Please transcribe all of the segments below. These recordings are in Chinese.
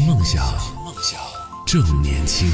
梦想，梦想正年轻。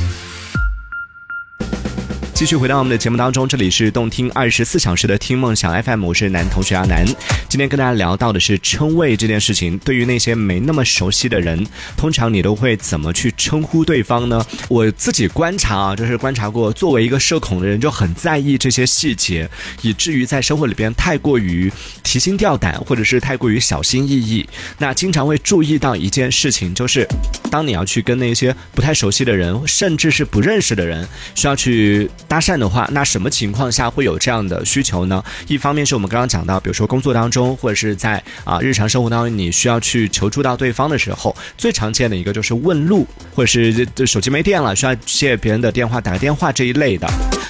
继续回到我们的节目当中，这里是动听二十四小时的听梦想 FM，我是男同学阿南。今天跟大家聊到的是称谓这件事情。对于那些没那么熟悉的人，通常你都会怎么去称呼对方呢？我自己观察啊，就是观察过，作为一个社恐的人，就很在意这些细节，以至于在生活里边太过于提心吊胆，或者是太过于小心翼翼。那经常会注意到一件事情，就是当你要去跟那些不太熟悉的人，甚至是不认识的人，需要去。搭讪的话，那什么情况下会有这样的需求呢？一方面是我们刚刚讲到，比如说工作当中，或者是在啊日常生活当中，你需要去求助到对方的时候，最常见的一个就是问路，或者是手机没电了，需要借别人的电话打个电话这一类的。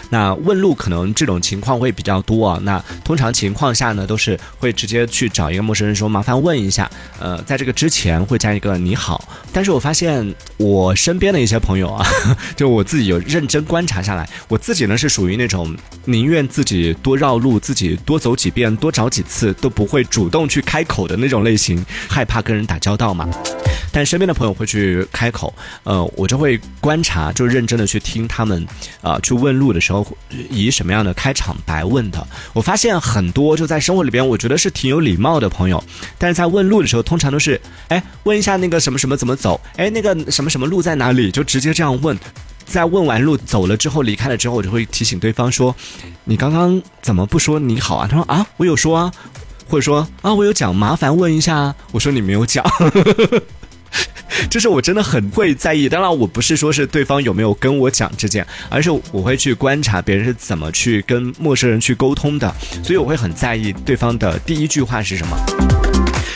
那问路可能这种情况会比较多啊。那通常情况下呢，都是会直接去找一个陌生人说麻烦问一下。呃，在这个之前会加一个你好。但是我发现我身边的一些朋友啊，就我自己有认真观察下来，我自己呢是属于那种宁愿自己多绕路，自己多走几遍，多找几次，都不会主动去开口的那种类型，害怕跟人打交道嘛。但身边的朋友会去开口，呃，我就会观察，就认真的去听他们，啊，去问路的时候以什么样的开场白问的。我发现很多就在生活里边，我觉得是挺有礼貌的朋友，但是在问路的时候，通常都是，哎，问一下那个什么什么怎么走，哎，那个什么什么路在哪里，就直接这样问。在问完路走了之后，离开了之后，我就会提醒对方说：“你刚刚怎么不说你好啊？”他说：“啊，我有说啊。”或者说：“啊，我有讲，麻烦问一下。”我说：“你没有讲。”就是我真的很会在意。当然，我不是说是对方有没有跟我讲这件，而是我会去观察别人是怎么去跟陌生人去沟通的，所以我会很在意对方的第一句话是什么。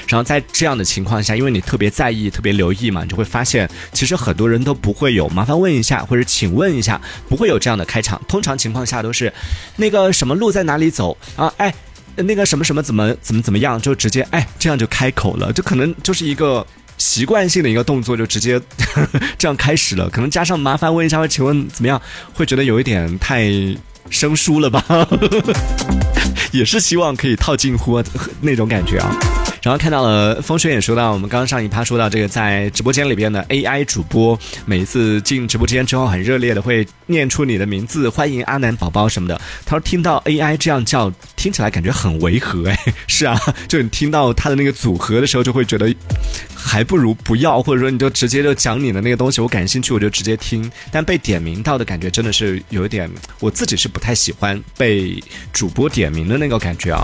然后在这样的情况下，因为你特别在意、特别留意嘛，你就会发现，其实很多人都不会有麻烦问一下或者请问一下，不会有这样的开场。通常情况下都是，那个什么路在哪里走啊？哎，那个什么什么怎么怎么怎么样，就直接哎这样就开口了，就可能就是一个习惯性的一个动作，就直接 这样开始了。可能加上麻烦问一下或请问怎么样，会觉得有一点太生疏了吧？也是希望可以套近乎那种感觉啊。然后看到了风水也说到，我们刚刚上一趴说到这个在直播间里边的 AI 主播，每一次进直播间之后很热烈的会念出你的名字，欢迎阿南宝宝什么的。他说听到 AI 这样叫，听起来感觉很违和哎。是啊，就你听到他的那个组合的时候，就会觉得还不如不要，或者说你就直接就讲你的那个东西，我感兴趣我就直接听。但被点名到的感觉真的是有一点，我自己是不太喜欢被主播点名的那个感觉啊。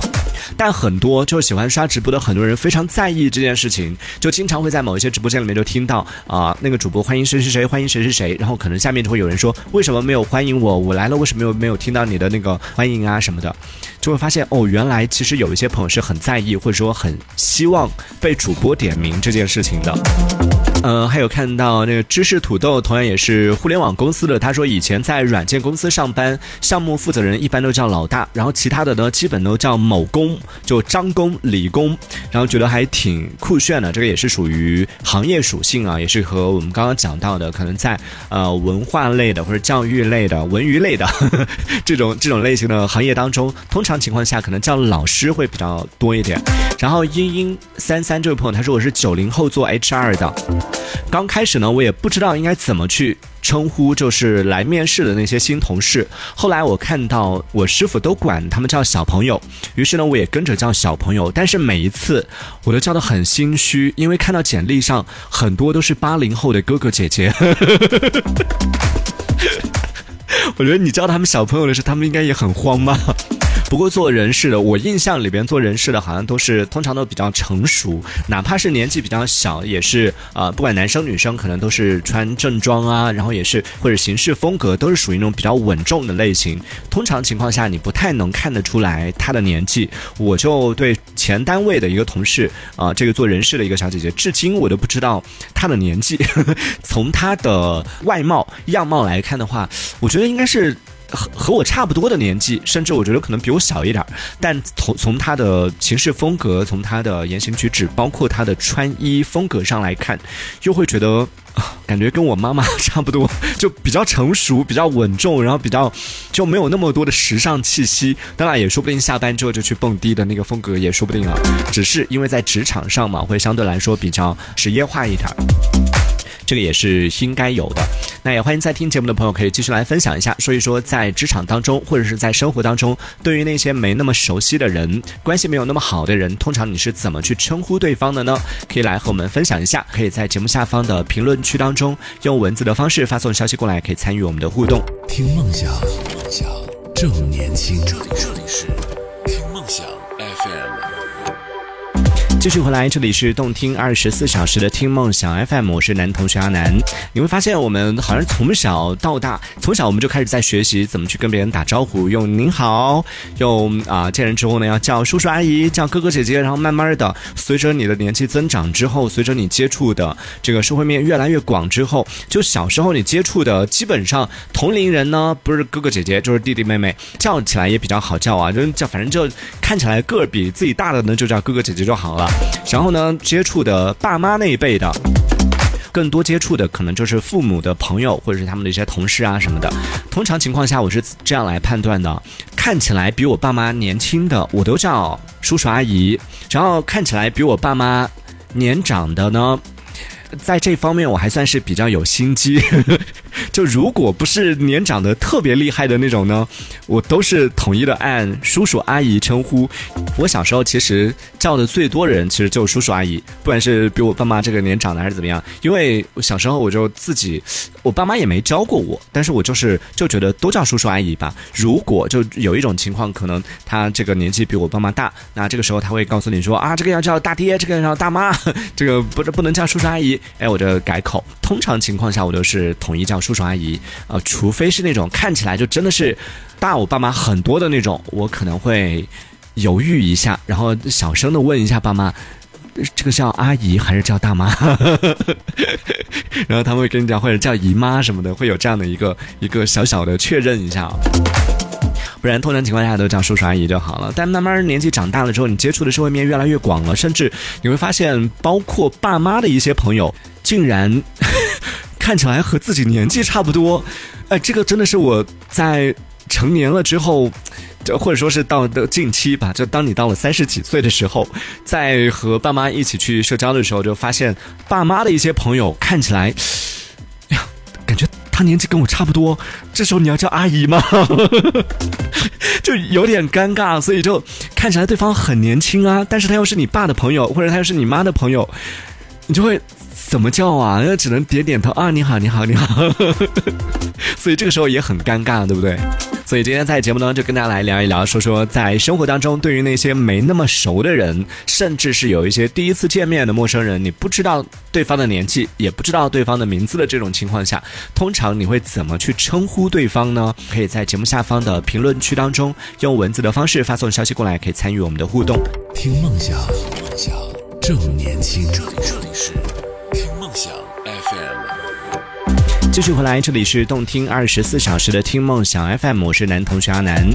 但很多就喜欢刷直播的很多人。非常在意这件事情，就经常会在某一些直播间里面就听到啊，那个主播欢迎谁谁谁，欢迎谁谁谁，然后可能下面就会有人说，为什么没有欢迎我？我来了，为什么没有没有听到你的那个欢迎啊什么的？就会发现哦，原来其实有一些朋友是很在意，或者说很希望被主播点名这件事情的。嗯，还有看到那个知识土豆，同样也是互联网公司的。他说以前在软件公司上班，项目负责人一般都叫老大，然后其他的呢基本都叫某工，就张工、李工，然后觉得还挺酷炫的。这个也是属于行业属性啊，也是和我们刚刚讲到的，可能在呃文化类的或者教育类的、文娱类的 这种这种类型的行业当中，通常情况下可能叫老师会比较多一点。然后英英三三这位朋友他说我是九零后做 HR 的。刚开始呢，我也不知道应该怎么去称呼，就是来面试的那些新同事。后来我看到我师傅都管他们叫小朋友，于是呢，我也跟着叫小朋友。但是每一次我都叫的很心虚，因为看到简历上很多都是八零后的哥哥姐姐。我觉得你叫他们小朋友的时候，他们应该也很慌吧。不过做人事的，我印象里边做人事的，好像都是通常都比较成熟，哪怕是年纪比较小，也是啊，不管男生女生，可能都是穿正装啊，然后也是或者行事风格都是属于那种比较稳重的类型。通常情况下，你不太能看得出来他的年纪。我就对前单位的一个同事啊，这个做人事的一个小姐姐，至今我都不知道她的年纪。从她的外貌样貌来看的话，我觉得应该是。和和我差不多的年纪，甚至我觉得可能比我小一点但从从他的行事风格，从他的言行举止，包括他的穿衣风格上来看，又会觉得感觉跟我妈妈 差不多，就比较成熟，比较稳重，然后比较就没有那么多的时尚气息。当然也说不定下班之后就去蹦迪的那个风格也说不定啊。只是因为在职场上嘛，会相对来说比较职业化一点。这个也是应该有的。那也欢迎在听节目的朋友可以继续来分享一下，说一说在职场当中或者是在生活当中，对于那些没那么熟悉的人，关系没有那么好的人，通常你是怎么去称呼对方的呢？可以来和我们分享一下，可以在节目下方的评论区当中用文字的方式发送消息过来，可以参与我们的互动。听梦想，梦想正年轻。这里这里是听梦想 FM。继续回来，这里是动听二十四小时的听梦想 FM，我是男同学阿南。你会发现，我们好像从小到大，从小我们就开始在学习怎么去跟别人打招呼，用您好，用啊见人之后呢要叫叔叔阿姨，叫哥哥姐姐，然后慢慢的，随着你的年纪增长之后，随着你接触的这个社会面越来越广之后，就小时候你接触的基本上同龄人呢，不是哥哥姐姐就是弟弟妹妹，叫起来也比较好叫啊，就叫反正就看起来个儿比自己大的呢，就叫哥哥姐姐就好了。然后呢，接触的爸妈那一辈的，更多接触的可能就是父母的朋友，或者是他们的一些同事啊什么的。通常情况下，我是这样来判断的：看起来比我爸妈年轻的，我都叫叔叔阿姨；然后看起来比我爸妈年长的呢。在这方面我还算是比较有心机，就如果不是年长的特别厉害的那种呢，我都是统一的按叔叔阿姨称呼。我小时候其实叫的最多的人其实就叔叔阿姨，不管是比我爸妈这个年长的还是怎么样，因为我小时候我就自己，我爸妈也没教过我，但是我就是就觉得都叫叔叔阿姨吧。如果就有一种情况，可能他这个年纪比我爸妈大，那这个时候他会告诉你说啊，这个要叫大爹，这个要叫大妈，这个不不能叫叔叔阿姨。哎，我就改口。通常情况下，我都是统一叫叔叔叔阿姨。呃，除非是那种看起来就真的是大我爸妈很多的那种，我可能会犹豫一下，然后小声的问一下爸妈，这个叫阿姨还是叫大妈？然后他们会跟你讲，或者叫姨妈什么的，会有这样的一个一个小小的确认一下。不然，通常情况下都叫叔叔阿姨就好了。但慢慢年纪长大了之后，你接触的社会面越来越广了，甚至你会发现，包括爸妈的一些朋友，竟然看起来和自己年纪差不多。哎，这个真的是我在成年了之后，就或者说是到的近期吧，就当你到了三十几岁的时候，在和爸妈一起去社交的时候，就发现爸妈的一些朋友看起来。感觉他年纪跟我差不多，这时候你要叫阿姨吗？就有点尴尬，所以就看起来对方很年轻啊，但是他又是你爸的朋友，或者他又是你妈的朋友，你就会怎么叫啊？那只能点点头啊，你好，你好，你好。所以这个时候也很尴尬，对不对？所以今天在节目当中就跟大家来聊一聊，说说在生活当中，对于那些没那么熟的人，甚至是有一些第一次见面的陌生人，你不知道对方的年纪，也不知道对方的名字的这种情况下，通常你会怎么去称呼对方呢？可以在节目下方的评论区当中用文字的方式发送消息过来，可以参与我们的互动。听梦想，梦想正年轻。这里这里是听梦想 FM。继续回来，这里是动听二十四小时的听梦想 FM，我是男同学阿南。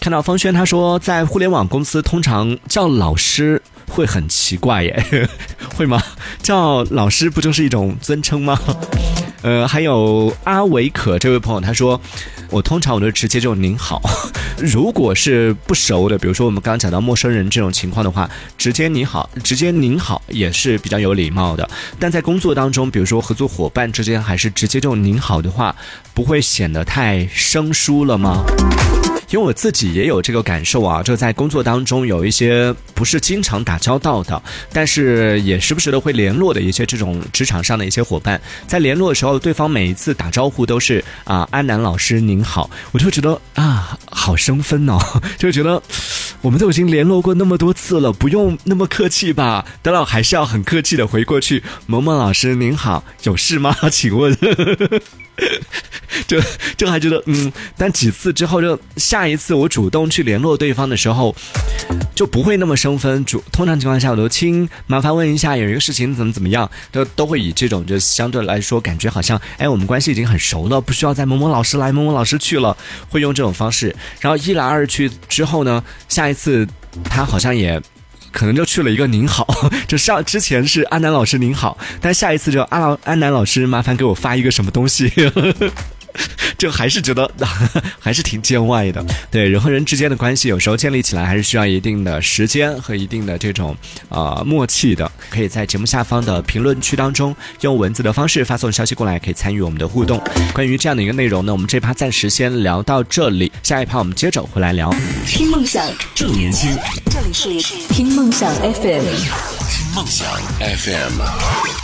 看到方轩他说，在互联网公司通常叫老师会很奇怪耶，会吗？叫老师不就是一种尊称吗？呃，还有阿维可这位朋友他说。我通常我都直接就您好，如果是不熟的，比如说我们刚刚讲到陌生人这种情况的话，直接你好，直接您好也是比较有礼貌的。但在工作当中，比如说合作伙伴之间，还是直接就您好的话，不会显得太生疏了吗？因为我自己也有这个感受啊，就在工作当中有一些不是经常打交道的，但是也时不时的会联络的一些这种职场上的一些伙伴，在联络的时候，对方每一次打招呼都是啊，安南老师您好，我就觉得啊，好生分哦，就觉得我们都已经联络过那么多次了，不用那么客气吧？当然还是要很客气的回过去，萌萌老师您好，有事吗？请问。就就还觉得嗯，但几次之后，就下一次我主动去联络对方的时候，就不会那么生分。主通常情况下，我都亲，麻烦问一下，有一个事情怎么怎么样，都都会以这种就相对来说感觉好像，哎，我们关系已经很熟了，不需要再某某老师来，某某老师去了，会用这种方式。然后一来二去之后呢，下一次他好像也。可能就去了一个您好，就上之前是安南老师您好，但下一次就安老安南老师麻烦给我发一个什么东西。就还是觉得 还是挺见外的。对人和人之间的关系，有时候建立起来还是需要一定的时间和一定的这种呃默契的。可以在节目下方的评论区当中用文字的方式发送消息过来，可以参与我们的互动。关于这样的一个内容呢，我们这趴暂时先聊到这里，下一趴我们接着回来聊。听梦想，正年轻，这里是听梦想 FM。听梦想 FM。